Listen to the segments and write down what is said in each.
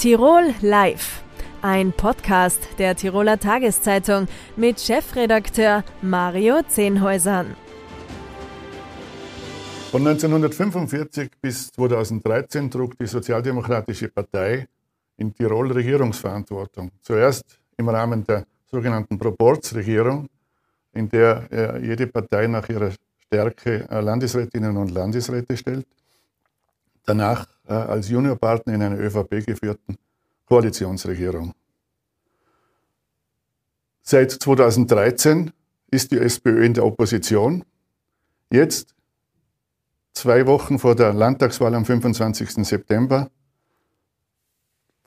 Tirol Live, ein Podcast der Tiroler Tageszeitung mit Chefredakteur Mario Zehnhäusern. Von 1945 bis 2013 trug die Sozialdemokratische Partei in Tirol Regierungsverantwortung. Zuerst im Rahmen der sogenannten Proportsregierung, in der äh, jede Partei nach ihrer Stärke äh, Landesrätinnen und Landesräte stellt. Danach äh, als Juniorpartner in einer ÖVP geführten Koalitionsregierung. Seit 2013 ist die SPÖ in der Opposition. Jetzt, zwei Wochen vor der Landtagswahl am 25. September,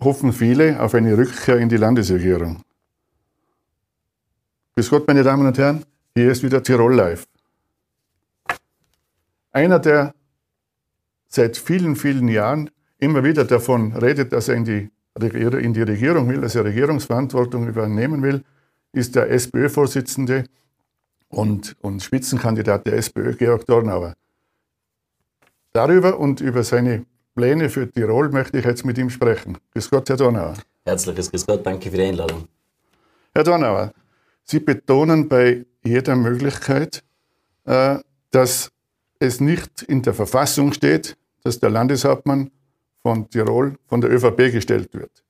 hoffen viele auf eine Rückkehr in die Landesregierung. Bis Gott, meine Damen und Herren, hier ist wieder Tirol Live. Einer, der seit vielen, vielen Jahren immer wieder davon redet, dass er in die, in die Regierung will, dass er Regierungsverantwortung übernehmen will, ist der SPÖ-Vorsitzende und, und Spitzenkandidat der SPÖ, Georg Dornauer. Darüber und über seine Pläne für Tirol möchte ich jetzt mit ihm sprechen. Grüß Gott, Herr Dornauer. Herzliches Grüß Gott, danke für die Einladung. Herr Dornauer, Sie betonen bei jeder Möglichkeit, äh, dass es nicht in der Verfassung steht, dass der Landeshauptmann von Tirol von der ÖVP gestellt wird.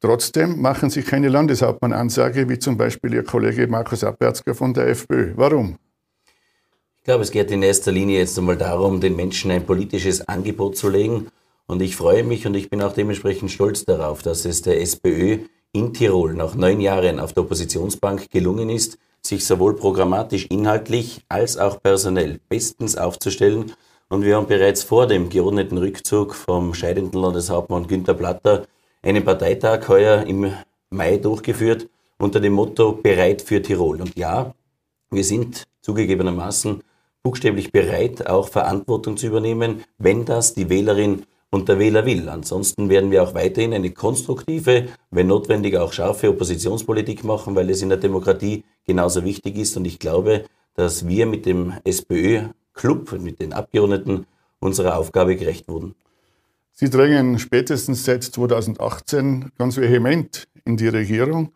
Trotzdem machen Sie keine Landeshauptmann-Ansage, wie zum Beispiel Ihr Kollege Markus Abwärtsger von der FPÖ. Warum? Ich glaube, es geht in erster Linie jetzt einmal darum, den Menschen ein politisches Angebot zu legen. Und ich freue mich und ich bin auch dementsprechend stolz darauf, dass es der SPÖ in Tirol nach neun Jahren auf der Oppositionsbank gelungen ist, sich sowohl programmatisch inhaltlich als auch personell bestens aufzustellen. Und wir haben bereits vor dem geordneten Rückzug vom scheidenden Landeshauptmann Günter Platter einen Parteitag heuer im Mai durchgeführt unter dem Motto Bereit für Tirol. Und ja, wir sind zugegebenermaßen buchstäblich bereit, auch Verantwortung zu übernehmen, wenn das die Wählerin und der Wähler will. Ansonsten werden wir auch weiterhin eine konstruktive, wenn notwendig auch scharfe Oppositionspolitik machen, weil es in der Demokratie genauso wichtig ist. Und ich glaube, dass wir mit dem SPÖ-Club, mit den Abgeordneten unserer Aufgabe gerecht wurden. Sie drängen spätestens seit 2018 ganz vehement in die Regierung.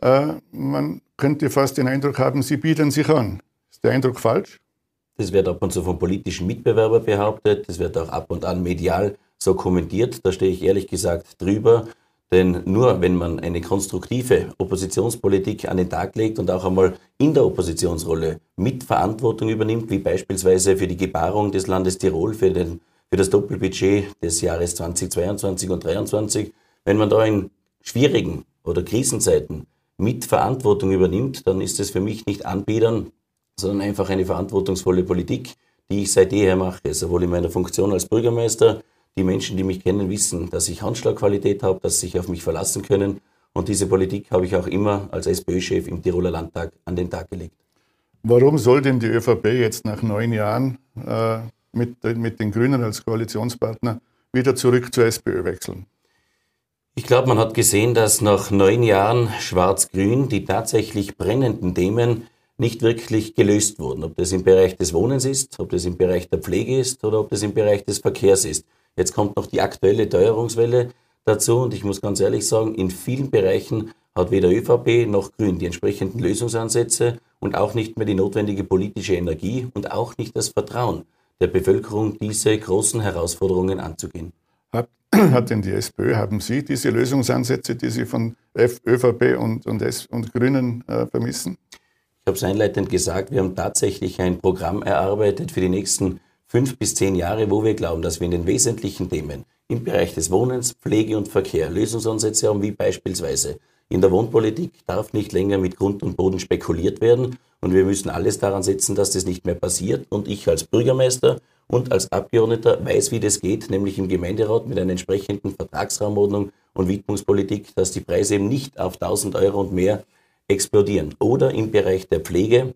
Äh, man könnte fast den Eindruck haben, Sie bieten sich an. Ist der Eindruck falsch? Das wird ab und zu vom politischen Mitbewerber behauptet. Das wird auch ab und an medial so kommentiert. Da stehe ich ehrlich gesagt drüber. Denn nur wenn man eine konstruktive Oppositionspolitik an den Tag legt und auch einmal in der Oppositionsrolle Mitverantwortung übernimmt, wie beispielsweise für die Gebarung des Landes Tirol, für, den, für das Doppelbudget des Jahres 2022 und 2023, wenn man da in schwierigen oder Krisenzeiten Mitverantwortung übernimmt, dann ist es für mich nicht Anbiedern, sondern einfach eine verantwortungsvolle Politik, die ich seit jeher mache, sowohl in meiner Funktion als Bürgermeister, die Menschen, die mich kennen, wissen, dass ich Handschlagqualität habe, dass sie sich auf mich verlassen können. Und diese Politik habe ich auch immer als SPÖ-Chef im Tiroler Landtag an den Tag gelegt. Warum soll denn die ÖVP jetzt nach neun Jahren äh, mit, mit den Grünen als Koalitionspartner wieder zurück zur SPÖ wechseln? Ich glaube, man hat gesehen, dass nach neun Jahren Schwarz-Grün die tatsächlich brennenden Themen nicht wirklich gelöst wurden. Ob das im Bereich des Wohnens ist, ob das im Bereich der Pflege ist oder ob das im Bereich des Verkehrs ist. Jetzt kommt noch die aktuelle Teuerungswelle dazu und ich muss ganz ehrlich sagen, in vielen Bereichen hat weder ÖVP noch Grün die entsprechenden Lösungsansätze und auch nicht mehr die notwendige politische Energie und auch nicht das Vertrauen der Bevölkerung, diese großen Herausforderungen anzugehen. Hat, hat denn die SPÖ, haben Sie diese Lösungsansätze, die Sie von ÖVP und, und, S, und Grünen äh, vermissen? Ich habe es einleitend gesagt, wir haben tatsächlich ein Programm erarbeitet für die nächsten fünf bis zehn Jahre, wo wir glauben, dass wir in den wesentlichen Themen im Bereich des Wohnens, Pflege und Verkehr Lösungsansätze haben, wie beispielsweise in der Wohnpolitik darf nicht länger mit Grund und Boden spekuliert werden und wir müssen alles daran setzen, dass das nicht mehr passiert. Und ich als Bürgermeister und als Abgeordneter weiß, wie das geht, nämlich im Gemeinderat mit einer entsprechenden Vertragsraumordnung und Widmungspolitik, dass die Preise eben nicht auf 1000 Euro und mehr explodieren. Oder im Bereich der Pflege,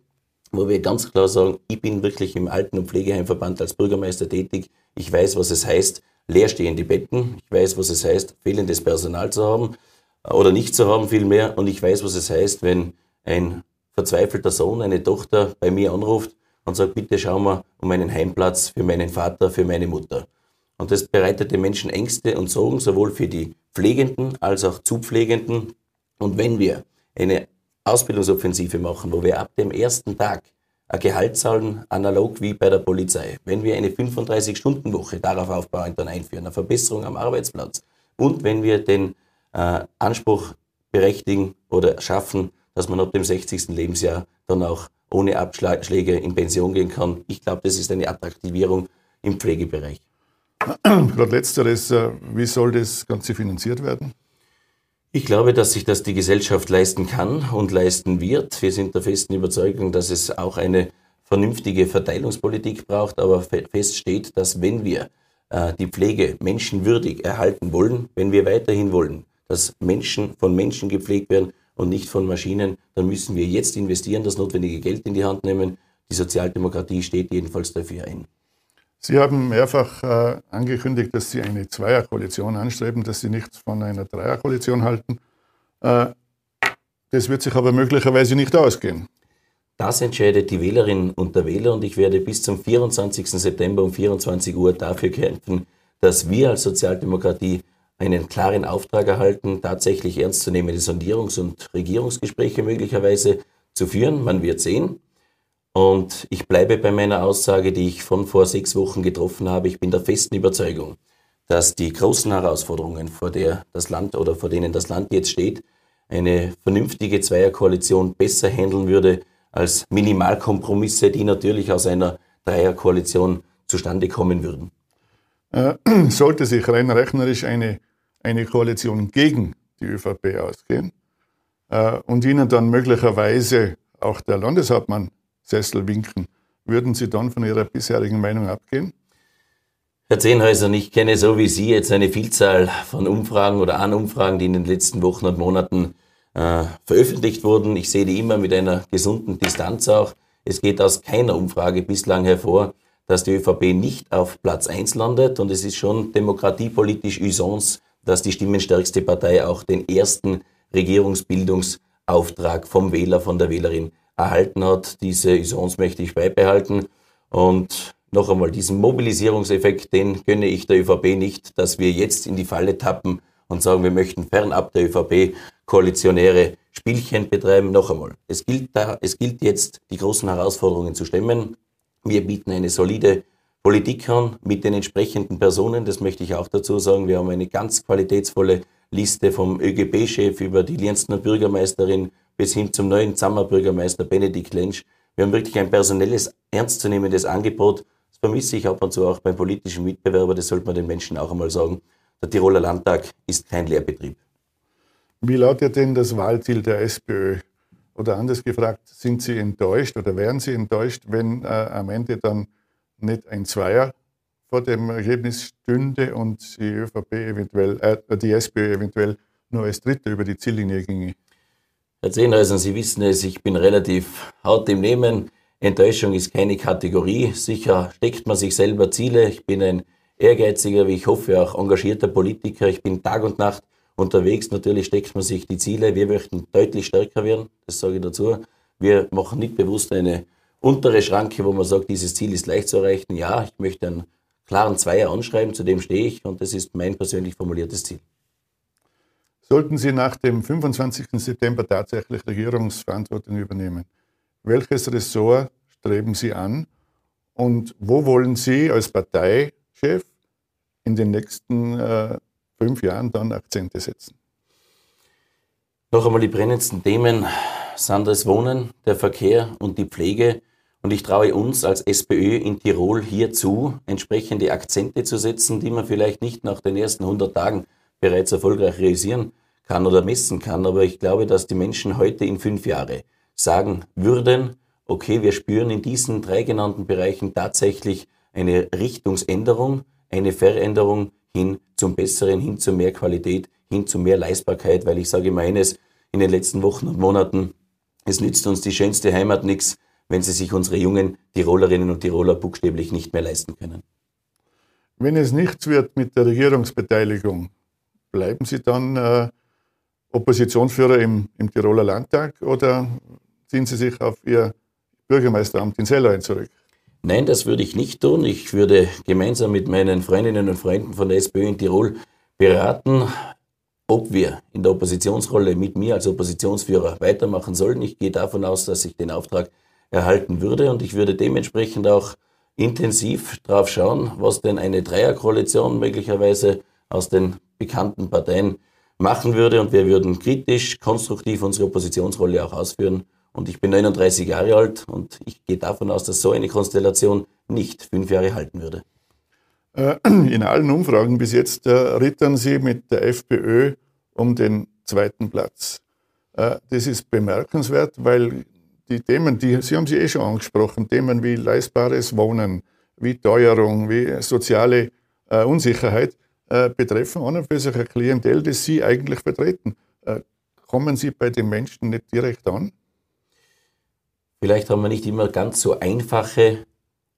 wo wir ganz klar sagen, ich bin wirklich im Alten- und Pflegeheimverband als Bürgermeister tätig. Ich weiß, was es heißt, leerstehende Betten. Ich weiß, was es heißt, fehlendes Personal zu haben äh, oder nicht zu haben vielmehr. Und ich weiß, was es heißt, wenn ein verzweifelter Sohn, eine Tochter bei mir anruft und sagt, bitte schau mal um einen Heimplatz für meinen Vater, für meine Mutter. Und das bereitet den Menschen Ängste und Sorgen, sowohl für die Pflegenden als auch Zupflegenden. Und wenn wir eine Ausbildungsoffensive machen, wo wir ab dem ersten Tag ein Gehalt zahlen, analog wie bei der Polizei, wenn wir eine 35-Stunden-Woche darauf aufbauend dann einführen, eine Verbesserung am Arbeitsplatz und wenn wir den äh, Anspruch berechtigen oder schaffen, dass man ab dem 60. Lebensjahr dann auch ohne Abschläge in Pension gehen kann. Ich glaube, das ist eine Attraktivierung im Pflegebereich. Gerade letzteres, äh, wie soll das Ganze finanziert werden? Ich glaube, dass sich das die Gesellschaft leisten kann und leisten wird. Wir sind der festen Überzeugung, dass es auch eine vernünftige Verteilungspolitik braucht, aber fest steht, dass wenn wir äh, die Pflege menschenwürdig erhalten wollen, wenn wir weiterhin wollen, dass Menschen von Menschen gepflegt werden und nicht von Maschinen, dann müssen wir jetzt investieren, das notwendige Geld in die Hand nehmen. Die Sozialdemokratie steht jedenfalls dafür ein. Sie haben mehrfach äh, angekündigt, dass Sie eine Zweierkoalition anstreben, dass Sie nichts von einer Dreierkoalition halten. Äh, das wird sich aber möglicherweise nicht ausgehen. Das entscheidet die Wählerinnen und der Wähler und ich werde bis zum 24. September um 24 Uhr dafür kämpfen, dass wir als Sozialdemokratie einen klaren Auftrag erhalten, tatsächlich ernstzunehmende Sondierungs- und Regierungsgespräche möglicherweise zu führen. Man wird sehen. Und ich bleibe bei meiner Aussage, die ich von vor sechs Wochen getroffen habe. Ich bin der festen Überzeugung, dass die großen Herausforderungen, vor der das Land oder vor denen das Land jetzt steht, eine vernünftige Zweierkoalition besser handeln würde als Minimalkompromisse, die natürlich aus einer Dreierkoalition zustande kommen würden. Äh, sollte sich rein rechnerisch eine, eine Koalition gegen die ÖVP ausgehen äh, und Ihnen dann möglicherweise auch der Landeshauptmann Sessel winken. Würden Sie dann von Ihrer bisherigen Meinung abgehen? Herr Zehnhäuser, ich kenne so wie Sie jetzt eine Vielzahl von Umfragen oder Anumfragen, die in den letzten Wochen und Monaten äh, veröffentlicht wurden. Ich sehe die immer mit einer gesunden Distanz auch. Es geht aus keiner Umfrage bislang hervor, dass die ÖVP nicht auf Platz 1 landet. Und es ist schon demokratiepolitisch Usance, dass die stimmenstärkste Partei auch den ersten Regierungsbildungsauftrag vom Wähler, von der Wählerin erhalten hat. Diese Usance möchte ich beibehalten. Und noch einmal, diesen Mobilisierungseffekt, den gönne ich der ÖVP nicht, dass wir jetzt in die Falle tappen und sagen, wir möchten fernab der ÖVP koalitionäre Spielchen betreiben. Noch einmal, es gilt, da, es gilt jetzt, die großen Herausforderungen zu stemmen. Wir bieten eine solide Politik an mit den entsprechenden Personen. Das möchte ich auch dazu sagen. Wir haben eine ganz qualitätsvolle Liste vom ÖGB-Chef über die Lienstener Bürgermeisterin bis hin zum neuen Zammerbürgermeister Benedikt Lensch. Wir haben wirklich ein personelles, ernstzunehmendes Angebot. Das vermisse ich ab und zu auch beim politischen Mitbewerber. Das sollte man den Menschen auch einmal sagen. Der Tiroler Landtag ist kein Lehrbetrieb. Wie lautet denn das Wahlziel der SPÖ? Oder anders gefragt, sind Sie enttäuscht oder wären Sie enttäuscht, wenn äh, am Ende dann nicht ein Zweier vor dem Ergebnis stünde und die ÖVP eventuell, äh, die SPÖ eventuell nur als Dritter über die Ziellinie ginge? Herr Zehnhäuser, Sie wissen es, ich bin relativ hart im Nehmen. Enttäuschung ist keine Kategorie. Sicher steckt man sich selber Ziele. Ich bin ein ehrgeiziger, wie ich hoffe, auch engagierter Politiker. Ich bin Tag und Nacht unterwegs. Natürlich steckt man sich die Ziele. Wir möchten deutlich stärker werden. Das sage ich dazu. Wir machen nicht bewusst eine untere Schranke, wo man sagt, dieses Ziel ist leicht zu erreichen. Ja, ich möchte einen klaren Zweier anschreiben, zu dem stehe ich und das ist mein persönlich formuliertes Ziel. Sollten Sie nach dem 25. September tatsächlich Regierungsverantwortung übernehmen, welches Ressort streben Sie an und wo wollen Sie als Parteichef in den nächsten äh, fünf Jahren dann Akzente setzen? Noch einmal die brennendsten Themen sind das Wohnen, der Verkehr und die Pflege. Und ich traue uns als SPÖ in Tirol hierzu, entsprechende Akzente zu setzen, die man vielleicht nicht nach den ersten 100 Tagen bereits erfolgreich realisieren kann oder messen kann. Aber ich glaube, dass die Menschen heute in fünf Jahre sagen würden, okay, wir spüren in diesen drei genannten Bereichen tatsächlich eine Richtungsänderung, eine Veränderung hin zum Besseren, hin zu mehr Qualität, hin zu mehr Leistbarkeit, weil ich sage immer eines, in den letzten Wochen und Monaten, es nützt uns die schönste Heimat nichts, wenn sie sich unsere jungen Tirolerinnen und Tiroler buchstäblich nicht mehr leisten können. Wenn es nichts wird mit der Regierungsbeteiligung, bleiben Sie dann äh, Oppositionsführer im, im Tiroler Landtag oder ziehen Sie sich auf Ihr Bürgermeisteramt in Sellein zurück? Nein, das würde ich nicht tun. Ich würde gemeinsam mit meinen Freundinnen und Freunden von der SPÖ in Tirol beraten, ob wir in der Oppositionsrolle mit mir als Oppositionsführer weitermachen sollen. Ich gehe davon aus, dass ich den Auftrag erhalten würde und ich würde dementsprechend auch intensiv drauf schauen, was denn eine Dreierkoalition möglicherweise aus den bekannten Parteien machen würde und wir würden kritisch, konstruktiv unsere Oppositionsrolle auch ausführen. Und ich bin 39 Jahre alt und ich gehe davon aus, dass so eine Konstellation nicht fünf Jahre halten würde. Äh, in allen Umfragen bis jetzt äh, rittern Sie mit der FPÖ um den zweiten Platz. Äh, das ist bemerkenswert, weil die Themen, die Sie haben sie eh schon angesprochen, Themen wie leistbares Wohnen, wie Teuerung, wie soziale Unsicherheit, äh, betreffen an und für sich ein Klientel, das Sie eigentlich vertreten. Äh, kommen Sie bei den Menschen nicht direkt an? Vielleicht haben wir nicht immer ganz so einfache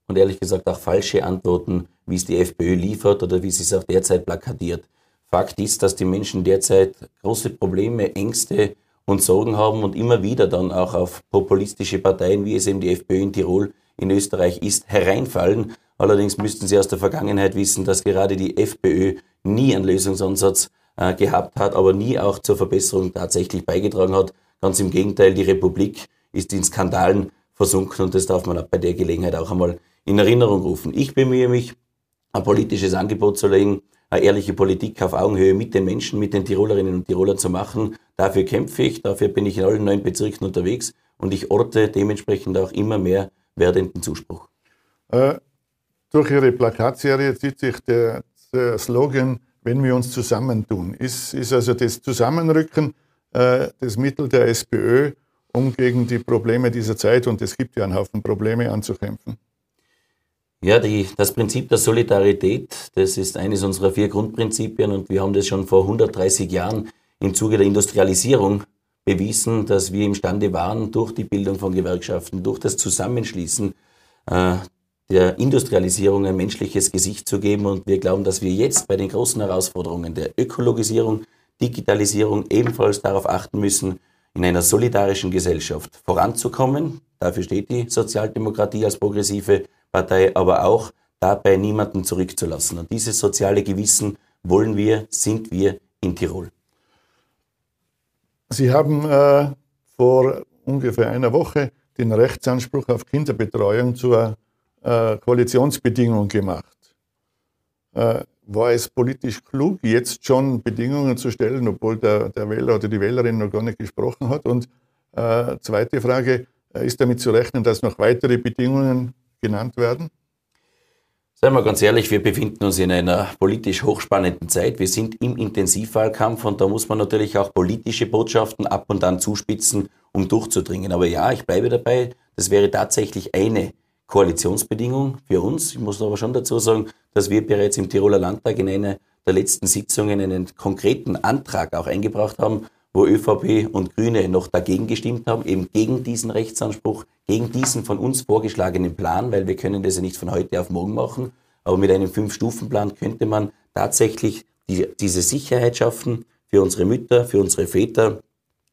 und ehrlich gesagt auch falsche Antworten, wie es die FPÖ liefert oder wie sie es auch derzeit plakatiert. Fakt ist, dass die Menschen derzeit große Probleme, Ängste und Sorgen haben und immer wieder dann auch auf populistische Parteien, wie es eben die FPÖ in Tirol, in Österreich ist, hereinfallen Allerdings müssten Sie aus der Vergangenheit wissen, dass gerade die FPÖ nie einen Lösungsansatz äh, gehabt hat, aber nie auch zur Verbesserung tatsächlich beigetragen hat. Ganz im Gegenteil, die Republik ist in Skandalen versunken und das darf man bei der Gelegenheit auch einmal in Erinnerung rufen. Ich bemühe mich, ein politisches Angebot zu legen, eine ehrliche Politik auf Augenhöhe mit den Menschen, mit den Tirolerinnen und Tirolern zu machen. Dafür kämpfe ich, dafür bin ich in allen neun Bezirken unterwegs und ich orte dementsprechend auch immer mehr werdenden Zuspruch. Äh, durch Ihre Plakatserie zieht sich der, der Slogan, wenn wir uns zusammentun. Ist, ist also das Zusammenrücken äh, das Mittel der SPÖ, um gegen die Probleme dieser Zeit, und es gibt ja einen Haufen Probleme, anzukämpfen? Ja, die, das Prinzip der Solidarität, das ist eines unserer vier Grundprinzipien und wir haben das schon vor 130 Jahren im Zuge der Industrialisierung bewiesen, dass wir imstande waren, durch die Bildung von Gewerkschaften, durch das Zusammenschließen äh, der Industrialisierung ein menschliches Gesicht zu geben. Und wir glauben, dass wir jetzt bei den großen Herausforderungen der Ökologisierung, Digitalisierung ebenfalls darauf achten müssen, in einer solidarischen Gesellschaft voranzukommen. Dafür steht die Sozialdemokratie als progressive Partei, aber auch dabei niemanden zurückzulassen. Und dieses soziale Gewissen wollen wir, sind wir in Tirol. Sie haben äh, vor ungefähr einer Woche den Rechtsanspruch auf Kinderbetreuung zur äh, Koalitionsbedingungen gemacht. Äh, war es politisch klug, jetzt schon Bedingungen zu stellen, obwohl der, der Wähler oder die Wählerin noch gar nicht gesprochen hat? Und äh, zweite Frage, äh, ist damit zu rechnen, dass noch weitere Bedingungen genannt werden? Seien wir ganz ehrlich, wir befinden uns in einer politisch hochspannenden Zeit. Wir sind im Intensivwahlkampf und da muss man natürlich auch politische Botschaften ab und an zuspitzen, um durchzudringen. Aber ja, ich bleibe dabei, das wäre tatsächlich eine Koalitionsbedingung für uns. Ich muss aber schon dazu sagen, dass wir bereits im Tiroler Landtag in einer der letzten Sitzungen einen konkreten Antrag auch eingebracht haben, wo ÖVP und Grüne noch dagegen gestimmt haben, eben gegen diesen Rechtsanspruch, gegen diesen von uns vorgeschlagenen Plan, weil wir können das ja nicht von heute auf morgen machen. Aber mit einem Fünf-Stufen-Plan könnte man tatsächlich die, diese Sicherheit schaffen für unsere Mütter, für unsere Väter,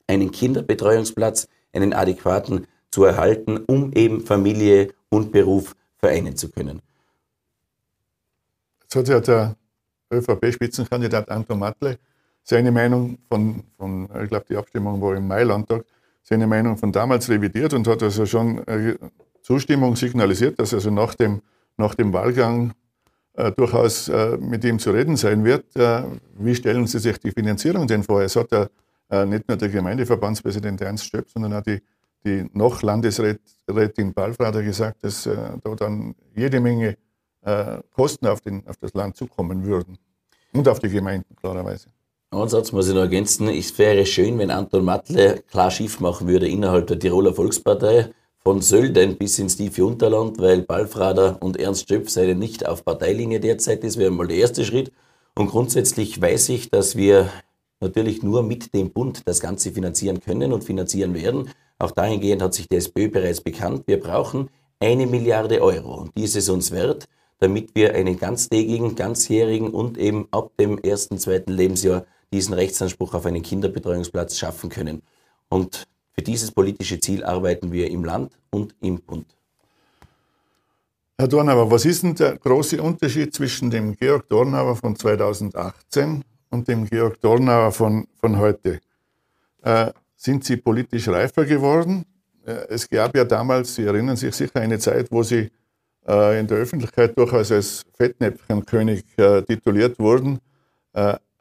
einen Kinderbetreuungsplatz, einen adäquaten zu erhalten, um eben Familie und Beruf vereinen zu können. Jetzt hat ja der ÖVP-Spitzenkandidat Anton Matle seine Meinung von, von ich glaube, die Abstimmung war im Mai-Landtag, seine Meinung von damals revidiert und hat also schon äh, Zustimmung signalisiert, dass also nach dem, nach dem Wahlgang äh, durchaus äh, mit ihm zu reden sein wird. Äh, wie stellen Sie sich die Finanzierung denn vor? Es hat ja äh, nicht nur der Gemeindeverbandspräsident Ernst Stöpp, sondern auch die die noch Landesrätin Balfrader gesagt, dass äh, da dann jede Menge äh, Kosten auf, den, auf das Land zukommen würden. Und auf die Gemeinden, klarerweise. Einen Satz muss ich noch ergänzen. Es wäre schön, wenn Anton Matle klar Schiff machen würde innerhalb der Tiroler Volkspartei, von Sölden bis ins tiefe Unterland, weil Balfrader und Ernst Stöpf seien nicht auf Parteilinie derzeit. Das wäre mal der erste Schritt. Und grundsätzlich weiß ich, dass wir natürlich nur mit dem Bund das Ganze finanzieren können und finanzieren werden. Auch dahingehend hat sich die SPÖ bereits bekannt. Wir brauchen eine Milliarde Euro und die ist es uns wert, damit wir einen ganztägigen, ganzjährigen und eben ab dem ersten, zweiten Lebensjahr diesen Rechtsanspruch auf einen Kinderbetreuungsplatz schaffen können. Und für dieses politische Ziel arbeiten wir im Land und im Bund. Herr Dornauer, was ist denn der große Unterschied zwischen dem Georg Dornauer von 2018 und dem Georg Dornauer von, von heute? Äh, sind Sie politisch reifer geworden? Äh, es gab ja damals, Sie erinnern sich sicher, eine Zeit, wo Sie äh, in der Öffentlichkeit durchaus als Fettnäpfchenkönig äh, tituliert wurden.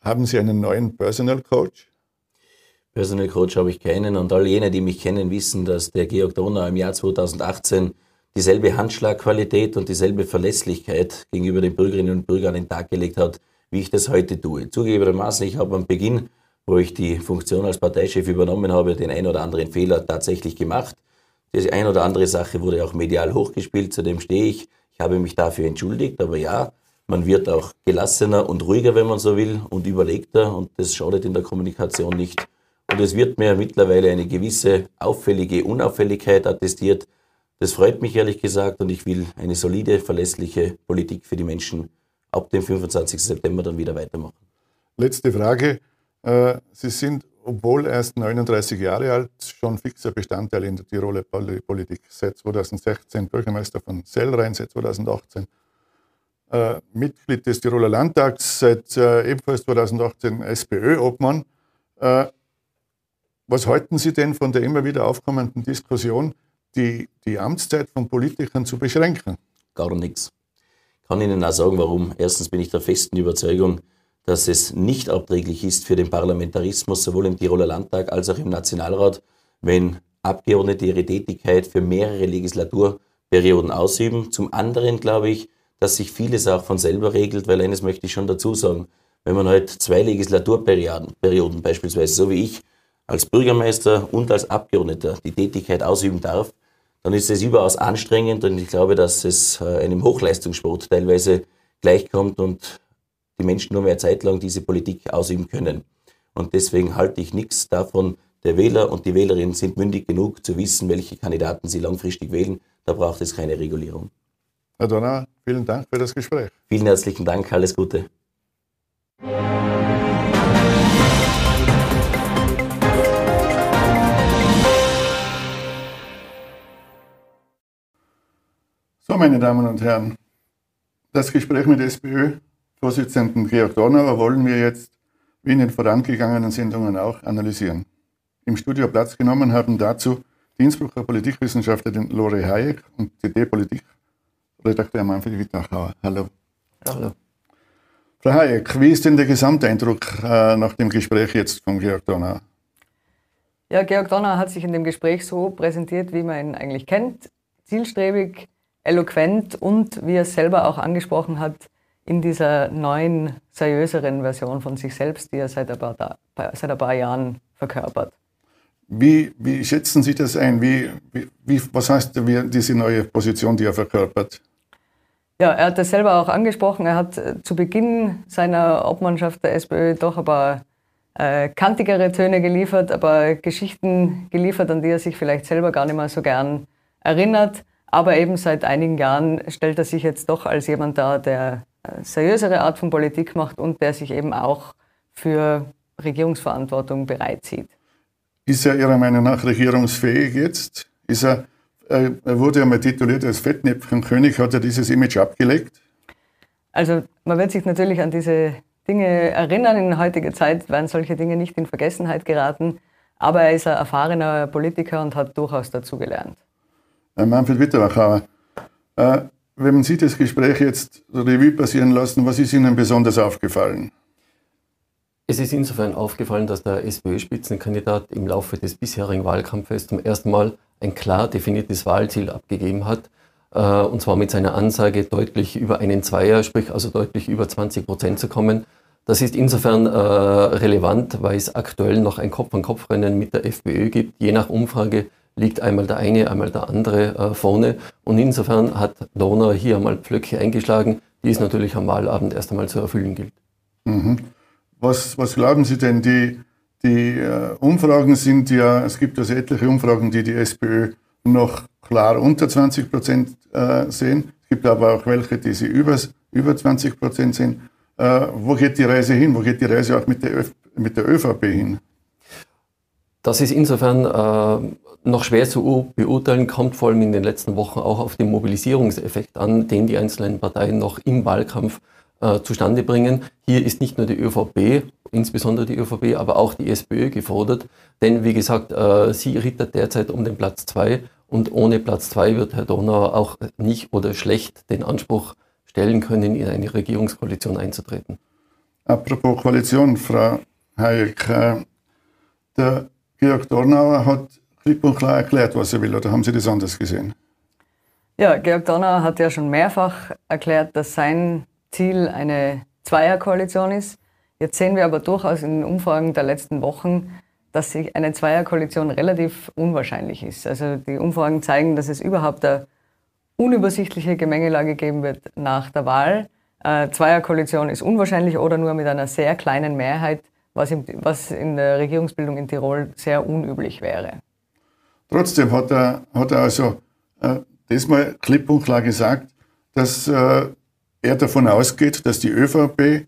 Haben Sie einen neuen Personal Coach? Personal Coach habe ich keinen und all jene, die mich kennen, wissen, dass der Georg Donau im Jahr 2018 dieselbe Handschlagqualität und dieselbe Verlässlichkeit gegenüber den Bürgerinnen und Bürgern an den Tag gelegt hat, wie ich das heute tue. Zugegebenermaßen, ich habe am Beginn, wo ich die Funktion als Parteichef übernommen habe, den ein oder anderen Fehler tatsächlich gemacht. Die ein oder andere Sache wurde auch medial hochgespielt, zu dem stehe ich. Ich habe mich dafür entschuldigt, aber ja, man wird auch gelassener und ruhiger, wenn man so will, und überlegter und das schadet in der Kommunikation nicht. Und es wird mir mittlerweile eine gewisse auffällige Unauffälligkeit attestiert, das freut mich ehrlich gesagt und ich will eine solide, verlässliche Politik für die Menschen ab dem 25. September dann wieder weitermachen. Letzte Frage. Äh, Sie sind, obwohl erst 39 Jahre alt, schon fixer Bestandteil in der Tiroler Politik. Seit 2016 Bürgermeister von Sellrhein, seit 2018 äh, Mitglied des Tiroler Landtags, seit äh, ebenfalls 2018 SPÖ-Obmann. was halten Sie denn von der immer wieder aufkommenden Diskussion, die, die Amtszeit von Politikern zu beschränken? Gar nichts. Ich kann Ihnen auch sagen, warum. Erstens bin ich der festen Überzeugung, dass es nicht abträglich ist für den Parlamentarismus, sowohl im Tiroler Landtag als auch im Nationalrat, wenn Abgeordnete ihre Tätigkeit für mehrere Legislaturperioden ausüben. Zum anderen glaube ich, dass sich vieles auch von selber regelt, weil eines möchte ich schon dazu sagen. Wenn man halt zwei Legislaturperioden, Perioden beispielsweise, so wie ich, als Bürgermeister und als Abgeordneter die Tätigkeit ausüben darf, dann ist es überaus anstrengend und ich glaube, dass es äh, einem Hochleistungssport teilweise gleichkommt und die Menschen nur mehr Zeit lang diese Politik ausüben können. Und deswegen halte ich nichts davon. Der Wähler und die Wählerinnen sind mündig genug zu wissen, welche Kandidaten sie langfristig wählen. Da braucht es keine Regulierung. Herr Donner, vielen Dank für das Gespräch. Vielen herzlichen Dank, alles Gute. So, meine Damen und Herren, das Gespräch mit SPÖ-Vorsitzenden Georg Dornauer wollen wir jetzt, wie in den vorangegangenen Sendungen auch, analysieren. Im Studio Platz genommen haben dazu die Innsbrucker Politikwissenschaftlerin Lore Hayek und CD-Politikredakteur Manfred Wittachauer. Hallo. Hallo. Frau Hayek, wie ist denn der Gesamteindruck äh, nach dem Gespräch jetzt von Georg Donauer? Ja, Georg Donauer hat sich in dem Gespräch so präsentiert, wie man ihn eigentlich kennt. Zielstrebig, eloquent und, wie er es selber auch angesprochen hat, in dieser neuen, seriöseren Version von sich selbst, die er seit ein paar, seit ein paar Jahren verkörpert. Wie, wie schätzen Sie das ein? Wie, wie, was heißt diese neue Position, die er verkörpert? Ja, er hat das selber auch angesprochen. Er hat äh, zu Beginn seiner Obmannschaft der SPÖ doch ein paar äh, kantigere Töne geliefert, aber Geschichten geliefert, an die er sich vielleicht selber gar nicht mehr so gern erinnert. Aber eben seit einigen Jahren stellt er sich jetzt doch als jemand dar, der seriösere Art von Politik macht und der sich eben auch für Regierungsverantwortung bereit sieht. Ist er Ihrer Meinung nach regierungsfähig jetzt? Ist er, äh, er wurde ja mal tituliert als Fettnäpfchenkönig. Hat er dieses Image abgelegt? Also man wird sich natürlich an diese Dinge erinnern. In heutiger Zeit werden solche Dinge nicht in Vergessenheit geraten. Aber er ist ein erfahrener Politiker und hat durchaus dazugelernt. Äh, Manfred Witterachauer, wenn Sie das Gespräch jetzt Revue passieren lassen, was ist Ihnen besonders aufgefallen? Es ist insofern aufgefallen, dass der SPÖ-Spitzenkandidat im Laufe des bisherigen Wahlkampfes zum ersten Mal ein klar definiertes Wahlziel abgegeben hat. Äh, und zwar mit seiner Ansage, deutlich über einen Zweier, sprich also deutlich über 20 Prozent zu kommen. Das ist insofern äh, relevant, weil es aktuell noch ein Kopf-an-Kopf-Rennen mit der FPÖ gibt. Je nach Umfrage liegt einmal der eine, einmal der andere äh, vorne. Und insofern hat Donau hier einmal Pflöcke eingeschlagen, die es natürlich am Wahlabend erst einmal zu erfüllen gilt. Mhm. Was, was glauben Sie denn? Die, die äh, Umfragen sind ja, es gibt also etliche Umfragen, die die SPÖ noch klar unter 20 Prozent äh, sehen. Es gibt aber auch welche, die sie über, über 20 Prozent sehen. Äh, wo geht die Reise hin? Wo geht die Reise auch mit der, Öf mit der ÖVP hin? Das ist insofern äh, noch schwer zu beurteilen, kommt vor allem in den letzten Wochen auch auf den Mobilisierungseffekt an, den die einzelnen Parteien noch im Wahlkampf äh, zustande bringen. Hier ist nicht nur die ÖVP, insbesondere die ÖVP, aber auch die SPÖ gefordert. Denn wie gesagt, äh, sie rittert derzeit um den Platz zwei und ohne Platz zwei wird Herr Donauer auch nicht oder schlecht den Anspruch stellen können, in eine Regierungskoalition einzutreten. Apropos Koalition, Frau Hayek, äh, der Georg Dornauer hat klipp und klar erklärt, was er will, oder haben Sie das anders gesehen? Ja, Georg Dornauer hat ja schon mehrfach erklärt, dass sein Ziel eine Zweierkoalition ist. Jetzt sehen wir aber durchaus in den Umfragen der letzten Wochen, dass sich eine Zweierkoalition relativ unwahrscheinlich ist. Also die Umfragen zeigen, dass es überhaupt eine unübersichtliche Gemengelage geben wird nach der Wahl. Äh, Zweierkoalition ist unwahrscheinlich oder nur mit einer sehr kleinen Mehrheit, was in der Regierungsbildung in Tirol sehr unüblich wäre. Trotzdem hat er, hat er also äh, diesmal klipp und klar gesagt, dass äh, er davon ausgeht, dass die ÖVP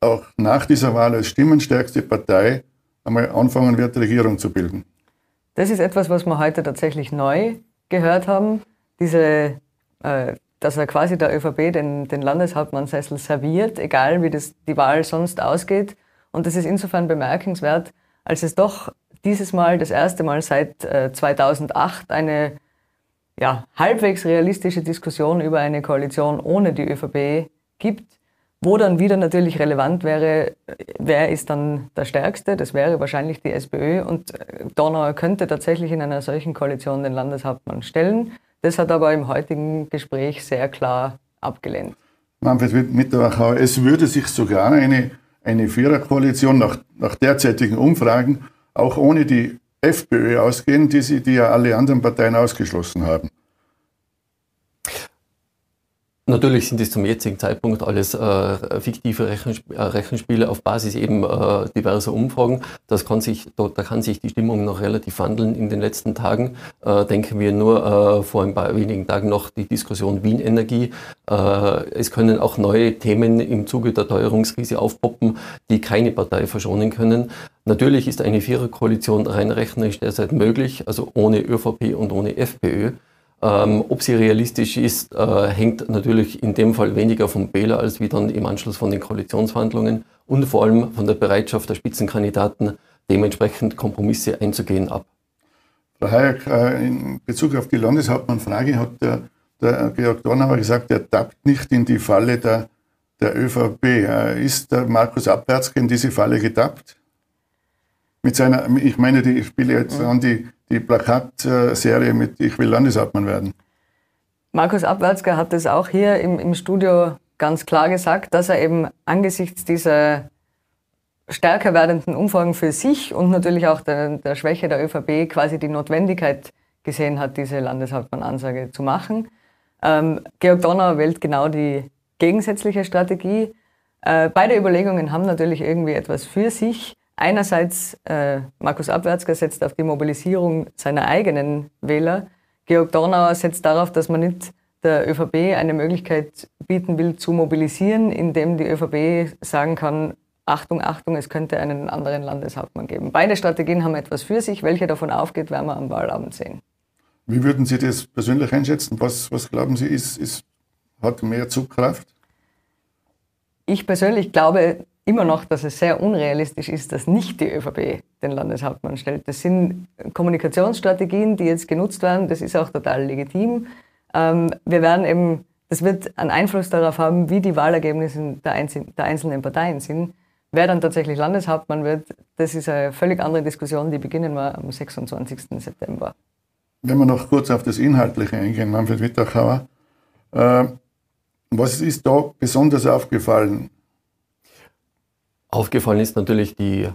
auch nach dieser Wahl als stimmenstärkste Partei einmal anfangen wird, Regierung zu bilden. Das ist etwas, was wir heute tatsächlich neu gehört haben. Diese, äh, dass er quasi der ÖVP den, den Landeshauptmannsessel serviert, egal wie das, die Wahl sonst ausgeht. Und das ist insofern bemerkenswert, als es doch dieses Mal das erste Mal seit äh, 2008 eine ja, halbwegs realistische Diskussion über eine Koalition ohne die ÖVP gibt, wo dann wieder natürlich relevant wäre, wer ist dann der Stärkste? Das wäre wahrscheinlich die SPÖ und äh, Donauer könnte tatsächlich in einer solchen Koalition den Landeshauptmann stellen. Das hat aber im heutigen Gespräch sehr klar abgelehnt. Manfred Mitterwachauer, es würde sich sogar eine, eine Viererkoalition nach, nach derzeitigen Umfragen auch ohne die FPÖ ausgehen, die, sie, die ja alle anderen Parteien ausgeschlossen haben. Natürlich sind es zum jetzigen Zeitpunkt alles äh, fiktive Rechensp äh, Rechenspiele auf Basis eben äh, diverser Umfragen. Das kann sich, da, da, kann sich die Stimmung noch relativ wandeln in den letzten Tagen. Äh, denken wir nur äh, vor ein paar wenigen Tagen noch die Diskussion Wien Energie. Äh, es können auch neue Themen im Zuge der Teuerungskrise aufpoppen, die keine Partei verschonen können. Natürlich ist eine Viererkoalition rein rechnerisch derzeit möglich, also ohne ÖVP und ohne FPÖ. Ähm, ob sie realistisch ist, äh, hängt natürlich in dem Fall weniger vom Wähler als wie dann im Anschluss von den Koalitionsverhandlungen und vor allem von der Bereitschaft der Spitzenkandidaten, dementsprechend Kompromisse einzugehen, ab. Frau Hayek, äh, in Bezug auf die Landeshauptmannfrage hat der, der Georg Dornauer gesagt, er tappt nicht in die Falle der, der ÖVP. Äh, ist der Markus Abwärtske in diese Falle getappt? Mit seiner, ich meine, die, ich spiele jetzt an die, die Plakatserie mit Ich will Landeshauptmann werden. Markus Abwärtsker hat das auch hier im, im Studio ganz klar gesagt, dass er eben angesichts dieser stärker werdenden Umfragen für sich und natürlich auch der, der Schwäche der ÖVP quasi die Notwendigkeit gesehen hat, diese Landeshauptmann-Ansage zu machen. Ähm, Georg Donner wählt genau die gegensätzliche Strategie. Äh, beide Überlegungen haben natürlich irgendwie etwas für sich. Einerseits äh, Markus Abwärtsger setzt auf die Mobilisierung seiner eigenen Wähler. Georg Dornauer setzt darauf, dass man nicht der ÖVP eine Möglichkeit bieten will, zu mobilisieren, indem die ÖVP sagen kann, Achtung, Achtung, es könnte einen anderen Landeshauptmann geben. Beide Strategien haben etwas für sich. Welche davon aufgeht, werden wir am Wahlabend sehen. Wie würden Sie das persönlich einschätzen? Was, was glauben Sie, ist, ist, hat mehr Zugkraft? Ich persönlich glaube, immer noch, dass es sehr unrealistisch ist, dass nicht die ÖVP den Landeshauptmann stellt. Das sind Kommunikationsstrategien, die jetzt genutzt werden. Das ist auch total legitim. Ähm, wir werden eben, das wird einen Einfluss darauf haben, wie die Wahlergebnisse der, einzelnen Parteien sind. Wer dann tatsächlich Landeshauptmann wird, das ist eine völlig andere Diskussion, die beginnen wir am 26. September. Wenn wir noch kurz auf das Inhaltliche eingehen, Manfred Wittachauer, äh, was ist da besonders aufgefallen? Aufgefallen ist natürlich die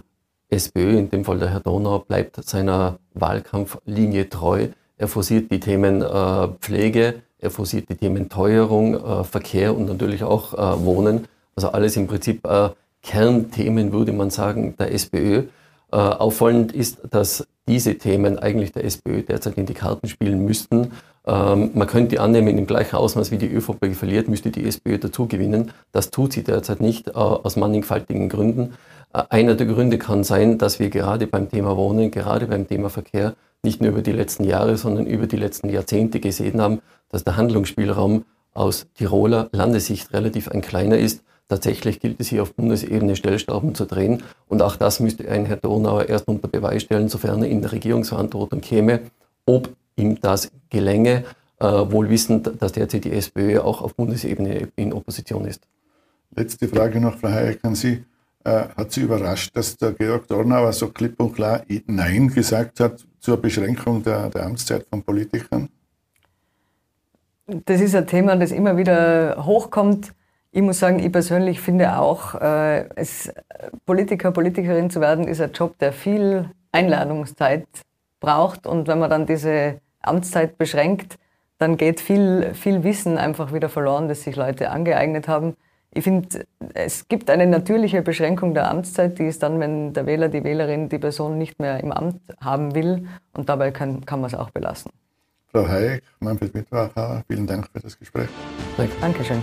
SPÖ, in dem Fall der Herr Donau, bleibt seiner Wahlkampflinie treu. Er forciert die Themen äh, Pflege, er forciert die Themen Teuerung, äh, Verkehr und natürlich auch äh, Wohnen. Also alles im Prinzip äh, Kernthemen, würde man sagen, der SPÖ. Äh, auffallend ist, dass diese Themen eigentlich der SPÖ derzeit in die Karten spielen müssten. Ähm, man könnte annehmen, im gleichen Ausmaß wie die ÖVP verliert, müsste die SPÖ dazu gewinnen. Das tut sie derzeit nicht, äh, aus mannigfaltigen Gründen. Äh, einer der Gründe kann sein, dass wir gerade beim Thema Wohnen, gerade beim Thema Verkehr nicht nur über die letzten Jahre, sondern über die letzten Jahrzehnte gesehen haben, dass der Handlungsspielraum aus Tiroler Landessicht relativ ein kleiner ist. Tatsächlich gilt es hier auf Bundesebene Stellschrauben zu drehen. Und auch das müsste ein Herr Donauer erst unter Beweis stellen, sofern er in der Regierungsverantwortung käme, ob ihm das gelänge, äh, wohl wissend, dass derzeit die SPÖ auch auf Bundesebene in Opposition ist. Letzte Frage noch, Frau Hayek, an Sie. Äh, hat Sie überrascht, dass der Georg Dornauer so klipp und klar Nein gesagt hat zur Beschränkung der, der Amtszeit von Politikern? Das ist ein Thema, das immer wieder hochkommt. Ich muss sagen, ich persönlich finde auch, äh, es, Politiker, Politikerin zu werden, ist ein Job, der viel Einladungszeit braucht. Und wenn man dann diese Amtszeit beschränkt, dann geht viel, viel Wissen einfach wieder verloren, das sich Leute angeeignet haben. Ich finde, es gibt eine natürliche Beschränkung der Amtszeit, die ist dann, wenn der Wähler, die Wählerin die Person nicht mehr im Amt haben will und dabei kann, kann man es auch belassen. Frau Hayek, Manfred Mittwacher, vielen Dank für das Gespräch. Danke. Dankeschön.